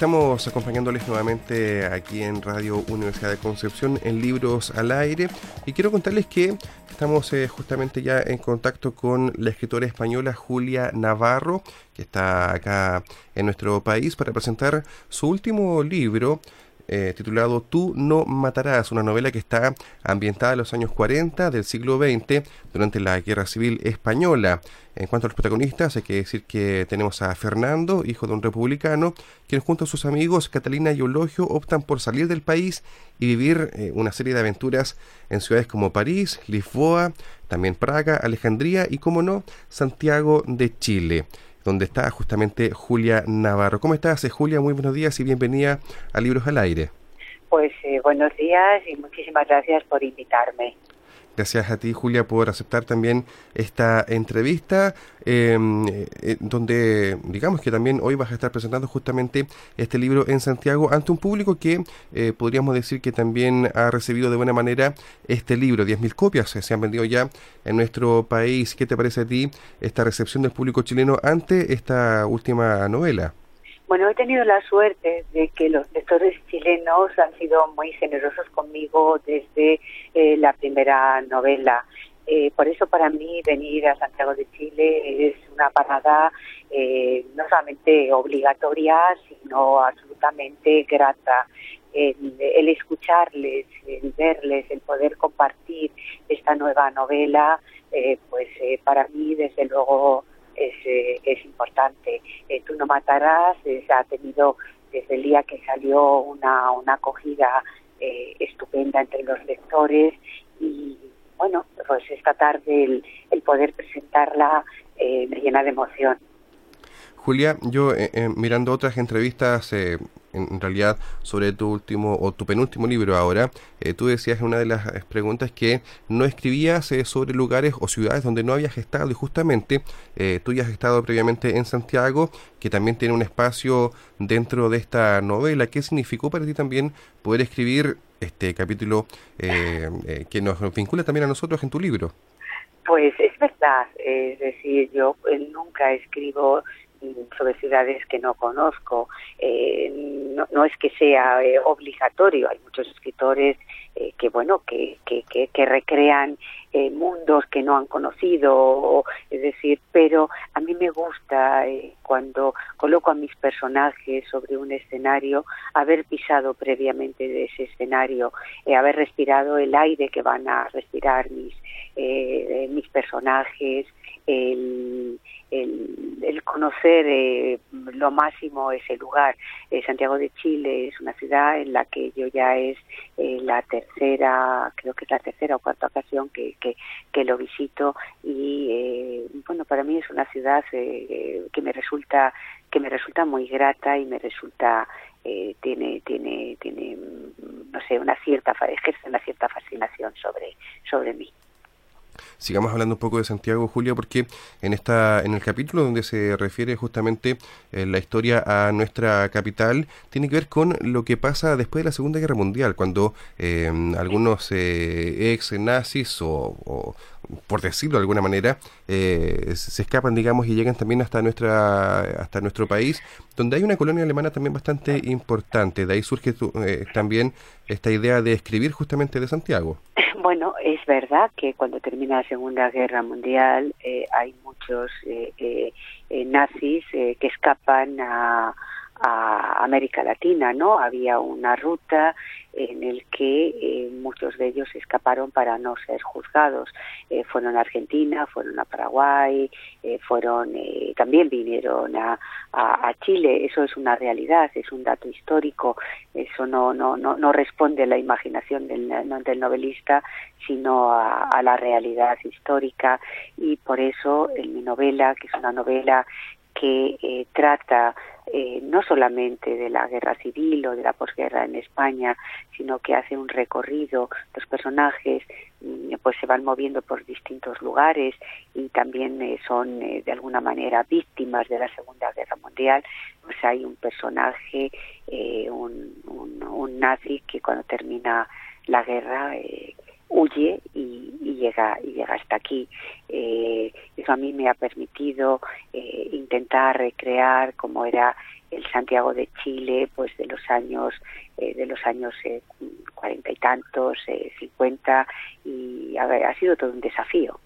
Estamos acompañándoles nuevamente aquí en Radio Universidad de Concepción en Libros al Aire. Y quiero contarles que estamos eh, justamente ya en contacto con la escritora española Julia Navarro, que está acá en nuestro país para presentar su último libro eh, titulado Tú no matarás, una novela que está ambientada en los años 40 del siglo XX durante la Guerra Civil Española. En cuanto a los protagonistas, hay que decir que tenemos a Fernando, hijo de un republicano, quien junto a sus amigos Catalina y Eulogio optan por salir del país y vivir eh, una serie de aventuras en ciudades como París, Lisboa, también Praga, Alejandría y, como no, Santiago de Chile donde está justamente Julia Navarro. ¿Cómo estás, eh, Julia? Muy buenos días y bienvenida a Libros al Aire. Pues eh, buenos días y muchísimas gracias por invitarme. Gracias a ti, Julia, por aceptar también esta entrevista, em, eh, donde digamos que también hoy vas a estar presentando justamente este libro en Santiago ante un público que eh, podríamos decir que también ha recibido de buena manera este libro. 10.000 copias se han vendido ya en nuestro país. ¿Qué te parece a ti esta recepción del público chileno ante esta última novela? Bueno, he tenido la suerte de que los lectores chilenos han sido muy generosos conmigo desde eh, la primera novela. Eh, por eso para mí venir a Santiago de Chile es una parada eh, no solamente obligatoria, sino absolutamente grata. El, el, escucharles, el verles, el poder compartir esta nueva novela, pues para mí desde luego es, eh, es importante. Eh, Tú no matarás, se ha tenido desde el día que salió una, una acogida eh, estupenda entre los lectores y bueno, pues esta tarde el, el poder presentarla me llena de emoción. Julia, yo mirando otras entrevistas en realidad sobre tu último o tu penúltimo libro ahora, eh, tú decías en una de las eh, preguntas que no escribías eh, sobre lugares o ciudades donde no habías estado y justamente tú ya has estado previamente en Santiago, que también tiene un espacio dentro de esta novela. ¿Qué significó para ti también poder escribir este capítulo que nos vincula también a nosotros en tu libro? Pues es verdad, es decir, yo nunca escribo sobre ciudades que no conozco. Eh, no, no, es que sea eh, obligatorio, hay muchos escritores eh, que, bueno, que, que, que, que recrean mundos que no han conocido, es decir, pero a mí me gusta cuando coloco a mis personajes sobre un escenario, haber pisado previamente de ese escenario, haber respirado el aire que van a respirar mis, mis personajes, el, conocer eh, lo máximo ese lugar. Eh, Santiago de Chile es una ciudad en la que yo ya es eh, la tercera, creo que es la tercera o cuarta ocasión que, que, que lo visito y eh, bueno, para mí es una ciudad que me resulta que me resulta muy grata y me resulta eh, tiene tiene tiene no sé una cierta ejerce una cierta fascinación sobre sobre mí sigamos hablando un poco de Santiago, Julia, porque en esta en el capítulo donde se refiere justamente eh, la historia a nuestra capital, tiene que ver con lo que pasa después de la Segunda Guerra Mundial, cuando eh, algunos eh, ex nazis o, o, por decirlo de alguna manera, eh, se escapan, digamos, y llegan también hasta nuestra hasta nuestro país, donde hay una colonia alemana también bastante importante. De ahí surge tu, eh, también esta idea de escribir justamente de Santiago. Bueno, es verdad que cuando termina la Segunda Guerra Mundial eh, hay muchos eh, eh, eh nazis que escapan a, a América Latina, ¿no? Había una ruta en el que eh, muchos de ellos escaparon para no ser juzgados. Eh, fueron a Argentina, fueron a Paraguay, eh, fueron eh, también vinieron a, Chile. Eso es una realidad, es un dato histórico. Eso no no no, no responde a la imaginación del, del novelista, sino a, a la realidad histórica. Y por eso en mi novela, que es una novela que eh, trata eh, no solamente de la guerra civil o de la posguerra en España, sino que hace un recorrido, los personajes mm, pues se van moviendo por distintos lugares y también eh, son de alguna manera víctimas de la Segunda Guerra Mundial, pues hay un personaje, un, un, nazi que cuando termina la guerra huye y, y, llega y llega hasta aquí. Eh, eso a mí me ha permitido eh, intentar recrear cómo era el Santiago de Chile pues de los años eh, de los años eh, cuarenta y tantos cincuenta y ha sido todo un desafío.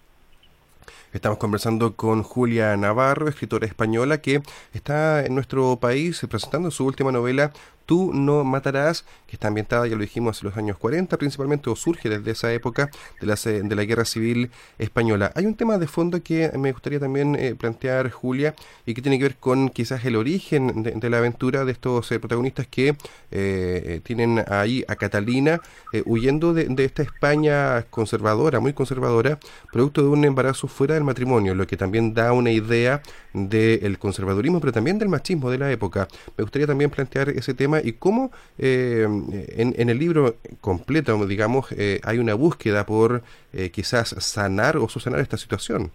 Estamos conversando con Julia Navarro, escritora española que está en nuestro país presentando su última novela Tú no matarás, que está ambientada, ya lo dijimos, en los años 40 principalmente, o surge desde esa época de la, de la Guerra Civil Española. Hay un tema de fondo que me gustaría también eh, plantear, Julia, y que tiene que ver con quizás el origen de, la aventura de estos eh, protagonistas que eh, tienen ahí a Catalina huyendo de, de, esta España conservadora, muy conservadora, producto de un embarazo fuera del matrimonio, lo que también da una idea del conservadurismo, pero también del machismo de la época. Me gustaría también plantear ese tema y cómo eh, en, el libro completo, digamos, eh, hay una búsqueda por eh, quizás sanar o subsanar esta situación.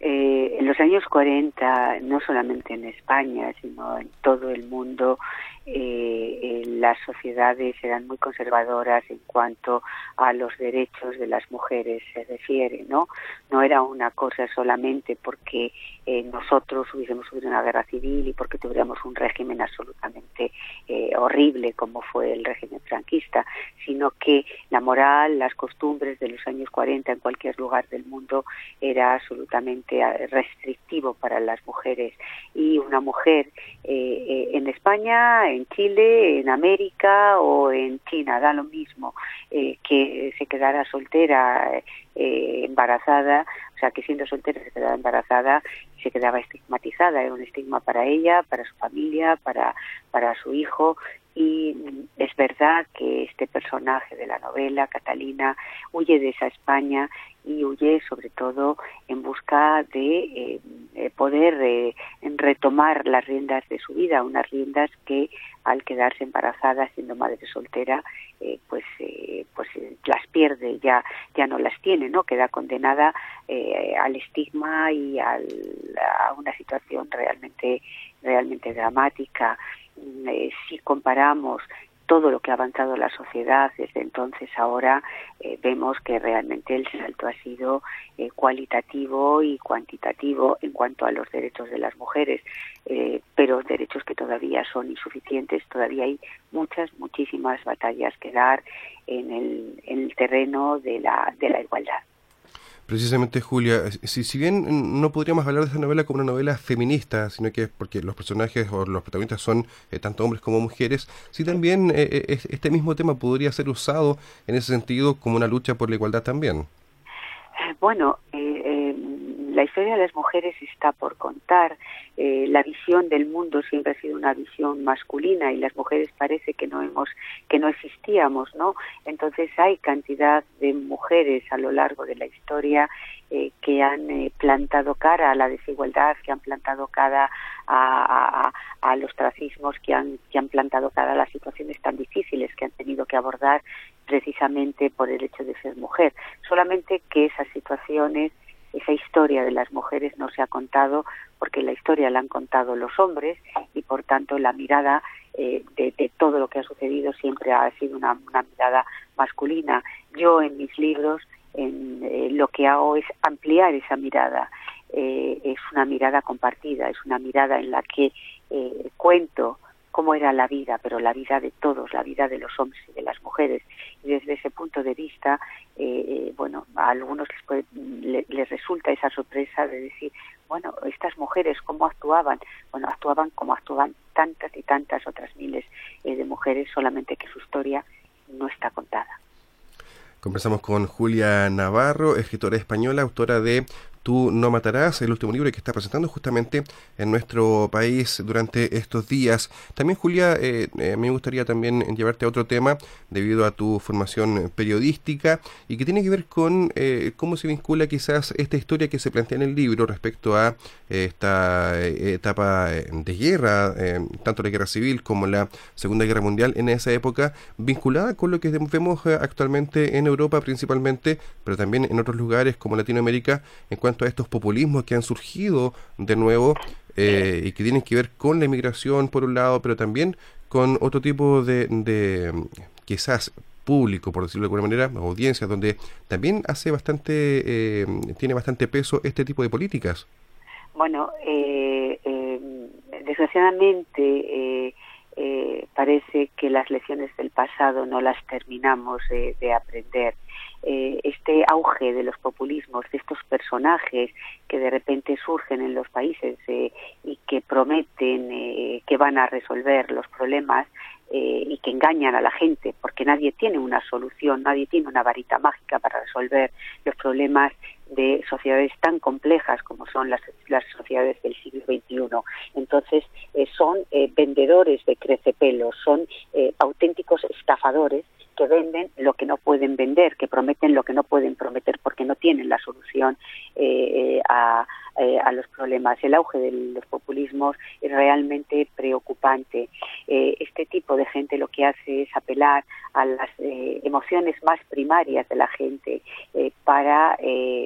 en los años 40, no solamente en España, sino en todo el mundo, eh, las sociedades eran muy conservadoras en cuanto a los derechos de las mujeres se refiere, ¿no? No era una cosa solamente porque eh, nosotros hubiésemos sufrido una guerra civil y porque tuviéramos un régimen absolutamente eh, horrible como fue el régimen franquista, sino que la moral, las costumbres de los años 40 en cualquier lugar del mundo era absolutamente eh, restrictivo para las mujeres y una mujer eh, en España en Chile, en América o en China, da lo mismo eh, que se quedara soltera, eh, embarazada, o sea, que siendo soltera se quedaba embarazada y se quedaba estigmatizada, era un estigma para ella, para su familia, para, para su hijo y es verdad que este personaje de la novela, Catalina, huye de esa España y huye sobre todo en busca de eh, poder eh, retomar las riendas de su vida, unas riendas que al quedarse embarazada siendo madre soltera eh, pues pues las pierde ya ya no las tiene no queda condenada al estigma y al, a una situación realmente realmente dramática eh, si comparamos todo lo que ha avanzado la sociedad desde entonces ahora eh, vemos que realmente el salto ha sido eh, cualitativo y cuantitativo en cuanto a los derechos de las mujeres pero derechos que todavía son insuficientes. Todavía hay muchas muchísimas batallas que dar en el, en el terreno de la de la igualdad Precisamente, Julia, si, si bien no podríamos hablar de esta novela como una novela feminista, sino que porque los personajes o los protagonistas son eh, tanto hombres como mujeres, sí también eh, eh, este mismo tema podría ser usado en ese sentido como una lucha por la igualdad también. Bueno, la historia de las mujeres está por contar. Eh, la visión del mundo siempre ha sido una visión masculina y las mujeres parece que no hemos, que no existíamos, ¿no? Entonces hay cantidad de mujeres a lo largo de la historia eh, que han eh, plantado cara a la desigualdad, que han plantado cara a, a, los tracismos, que han, que han plantado cara a las situaciones tan difíciles que han tenido que abordar precisamente por el hecho de ser mujer. Solamente que esas situaciones esa historia de las mujeres no se ha contado porque la historia la han contado los hombres y por tanto la mirada eh, de, todo lo que ha sucedido siempre ha sido una, mirada masculina. Yo en mis libros en, eh, lo que hago es ampliar esa mirada. Eh, es una mirada compartida, es una mirada en la que cuento cómo era la vida, pero la vida de todos, la vida de los hombres y de las mujeres. Y desde ese punto de vista, eh, eh, bueno, a algunos les, les resulta esa sorpresa de decir, bueno, estas mujeres, ¿cómo actuaban? Bueno, actuaban como actuaban tantas y tantas otras miles eh, de mujeres, solamente que su historia no está contada. Conversamos con Julia Navarro, escritora española, autora de Tú no matarás, el último libro que está presentando justamente en nuestro país durante estos días. También, Julia, eh, eh, me gustaría también llevarte a otro tema debido a tu formación periodística y que tiene que ver con eh, cómo se vincula quizás esta historia que se plantea en el libro respecto a esta etapa de guerra, tanto la guerra civil como la Segunda Guerra Mundial en esa época, vinculada con lo que vemos actualmente en Europa principalmente, pero también en otros lugares como Latinoamérica en cuanto a estos populismos que han surgido de nuevo eh, y que tienen que ver con la inmigración por un lado, pero también con otro tipo de, de quizás público, por decirlo de alguna manera, audiencias, donde también hace bastante, eh, tiene bastante peso este tipo de políticas. Bueno, eh, eh desgraciadamente parece que las lecciones del pasado no las terminamos de aprender. Eh, este auge de los populismos, de estos personajes que de repente surgen en los países eh, y que prometen eh, que van a resolver los problemas y que engañan a la gente, porque nadie tiene una solución, nadie tiene una varita mágica para resolver los problemas de sociedades tan complejas como son las, las sociedades del siglo XXI. Entonces, son vendedores de crecepelos, son auténticos estafadores que venden lo que no pueden vender, que prometen lo que no pueden prometer porque no tienen la solución eh, a, eh, a, los problemas. El auge de los populismos es realmente preocupante. Eh, este tipo de gente lo que hace es apelar a las emociones más primarias de la gente para,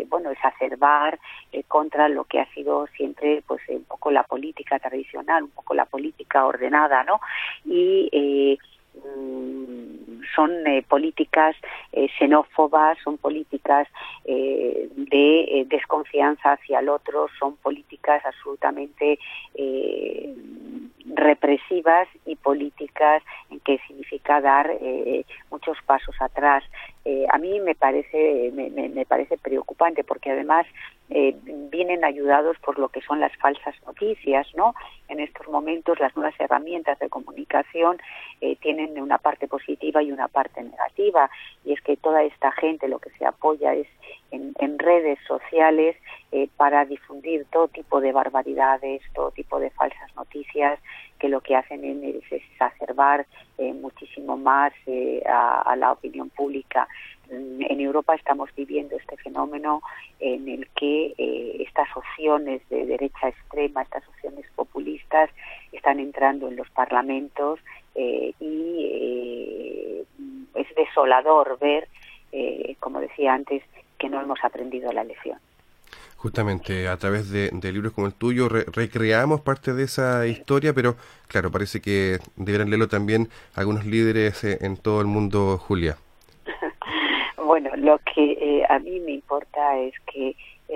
bueno, exacerbar contra lo que ha sido siempre, pues, un poco la política tradicional, un poco la política ordenada, ¿no? Y Mm, son eh, políticas eh, xenófobas, son políticas eh, de desconfianza hacia el otro, son políticas absolutamente represivas y políticas en que significa dar muchos pasos atrás. A mí me parece me, me, parece preocupante porque además vienen ayudados por lo que son las falsas noticias, ¿no? En estos momentos las nuevas herramientas de comunicación tienen una parte positiva y una parte negativa. Y es que toda esta gente lo que se apoya es en, redes sociales eh, para difundir todo tipo de barbaridades, todo tipo de falsas noticias que lo que hacen es exacerbar eh, muchísimo más eh, a, la opinión pública. Mm, en Europa estamos viviendo este fenómeno en el que estas opciones de derecha extrema, estas opciones populistas, están entrando en los parlamentos eh, y eh, es desolador ver, eh, como decía antes, que no hemos aprendido la lección. Justamente a través de, libros como el tuyo recreamos parte de esa historia, pero claro, parece que deberán leerlo también algunos líderes en todo el mundo, Julia. bueno, lo que a mí me importa es que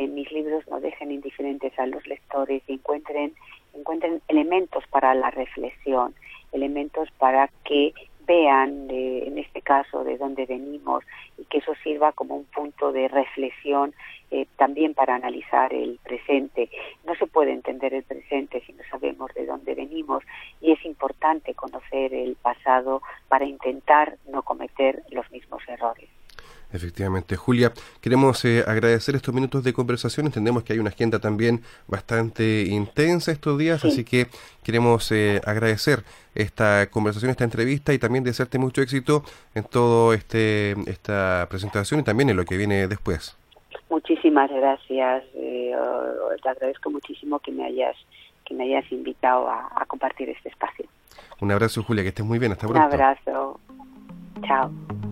mis libros no dejen indiferentes a los lectores y encuentren, encuentren elementos para la reflexión elementos para que vean, en este caso, de dónde venimos y que eso sirva como un punto de reflexión eh, también para analizar el presente. No se puede entender el presente si no sabemos de dónde venimos y es importante conocer el pasado para intentar no cometer los mismos errores. Efectivamente. Julia, queremos eh, agradecer estos minutos de conversación. Entendemos que hay una agenda también bastante intensa estos días, así que queremos eh, agradecer esta conversación, esta entrevista y también desearte mucho éxito en todo este esta presentación y también en lo que viene después. Muchísimas gracias. Eh, te agradezco muchísimo que me hayas que me hayas invitado a, a compartir este espacio. Un abrazo, Julia, que estés muy bien. Hasta pronto. Un abrazo. Chao.